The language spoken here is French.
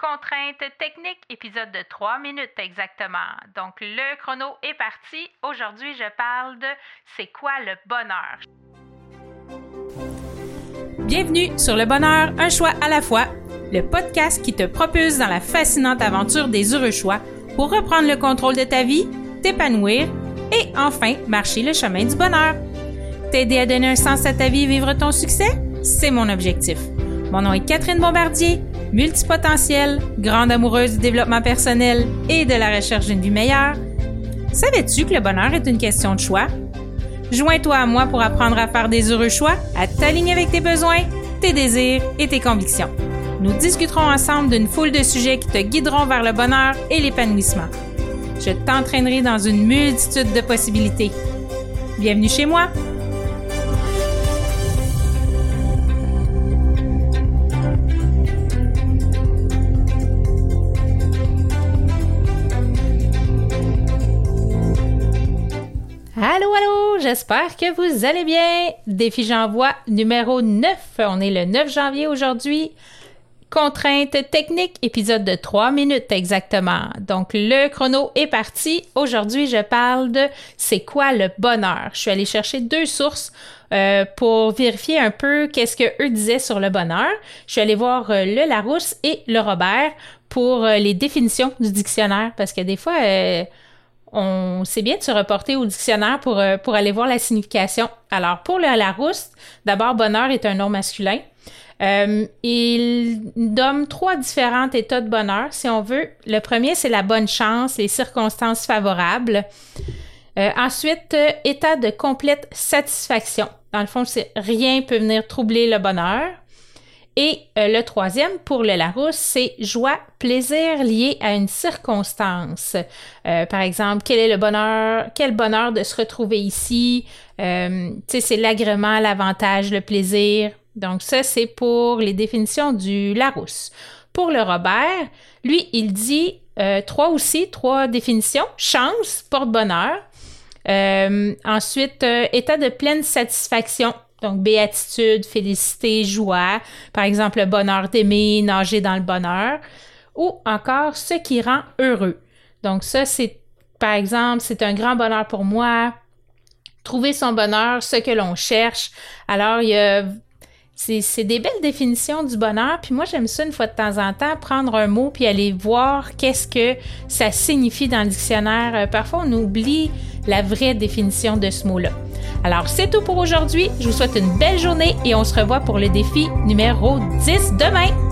Contrainte technique, épisode de 3 minutes exactement. Donc le chrono est parti. Aujourd'hui, je parle de c'est quoi le bonheur? Bienvenue sur Le Bonheur, un choix à la fois, le podcast qui te propulse dans la fascinante aventure des heureux choix pour reprendre le contrôle de ta vie, t'épanouir et enfin marcher le chemin du bonheur. T'aider à donner un sens à ta vie et vivre ton succès, c'est mon objectif. Mon nom est Catherine Bombardier multipotentielle, grande amoureuse du développement personnel et de la recherche d'une vie meilleure. Savais-tu que le bonheur est une question de choix? Joins-toi à moi pour apprendre à faire des heureux choix, à t'aligner avec tes besoins, tes désirs et tes convictions. Nous discuterons ensemble d'une foule de sujets qui te guideront vers le bonheur et l'épanouissement. Je t'entraînerai dans une multitude de possibilités. Bienvenue chez moi! Allô, allô, j'espère que vous allez bien. Défi j'envoie numéro 9. On est le 9 janvier aujourd'hui. Contrainte technique, épisode de 3 minutes exactement. Donc le chrono est parti. Aujourd'hui, je parle de c'est quoi le bonheur. Je suis allée chercher deux sources euh, pour vérifier un peu qu'est-ce que eux disaient sur le bonheur. Je suis allée voir euh, le Larousse et le Robert pour euh, les définitions du dictionnaire parce que des fois on sait bien de se reporter au dictionnaire pour, euh, pour aller voir la signification. Alors, pour le Larousse, d'abord, bonheur est un nom masculin. Euh, il donne trois différents états de bonheur, si on veut. Le premier, c'est la bonne chance, les circonstances favorables. Euh, ensuite, état de complète satisfaction. Dans le fond, c'est rien peut venir troubler le bonheur. Et euh, le troisième, pour le Larousse, c'est joie, plaisir lié à une circonstance. Euh, par exemple, quel est le bonheur, quel bonheur de se retrouver ici? Euh, tu sais, c'est l'agrément, l'avantage, le plaisir. Donc ça, c'est pour les définitions du Larousse. Pour le Robert, lui, il dit trois aussi, trois définitions. Chance, porte-bonheur. ensuite, état de pleine satisfaction, donc, béatitude, félicité, joie, par exemple, le bonheur d'aimer, nager dans le bonheur, ou encore ce qui rend heureux. Donc, ça, c'est, par exemple, c'est un grand bonheur pour moi, trouver son bonheur, ce que l'on cherche. Alors, il y a c'est des belles définitions du bonheur. Puis moi, j'aime ça une fois de temps en temps, prendre un mot puis aller voir qu'est-ce que ça signifie dans le dictionnaire. Euh, parfois, on oublie la vraie définition de ce mot-là. Alors, c'est tout pour aujourd'hui. Je vous souhaite une belle journée et on se revoit pour le défi numéro 10 demain.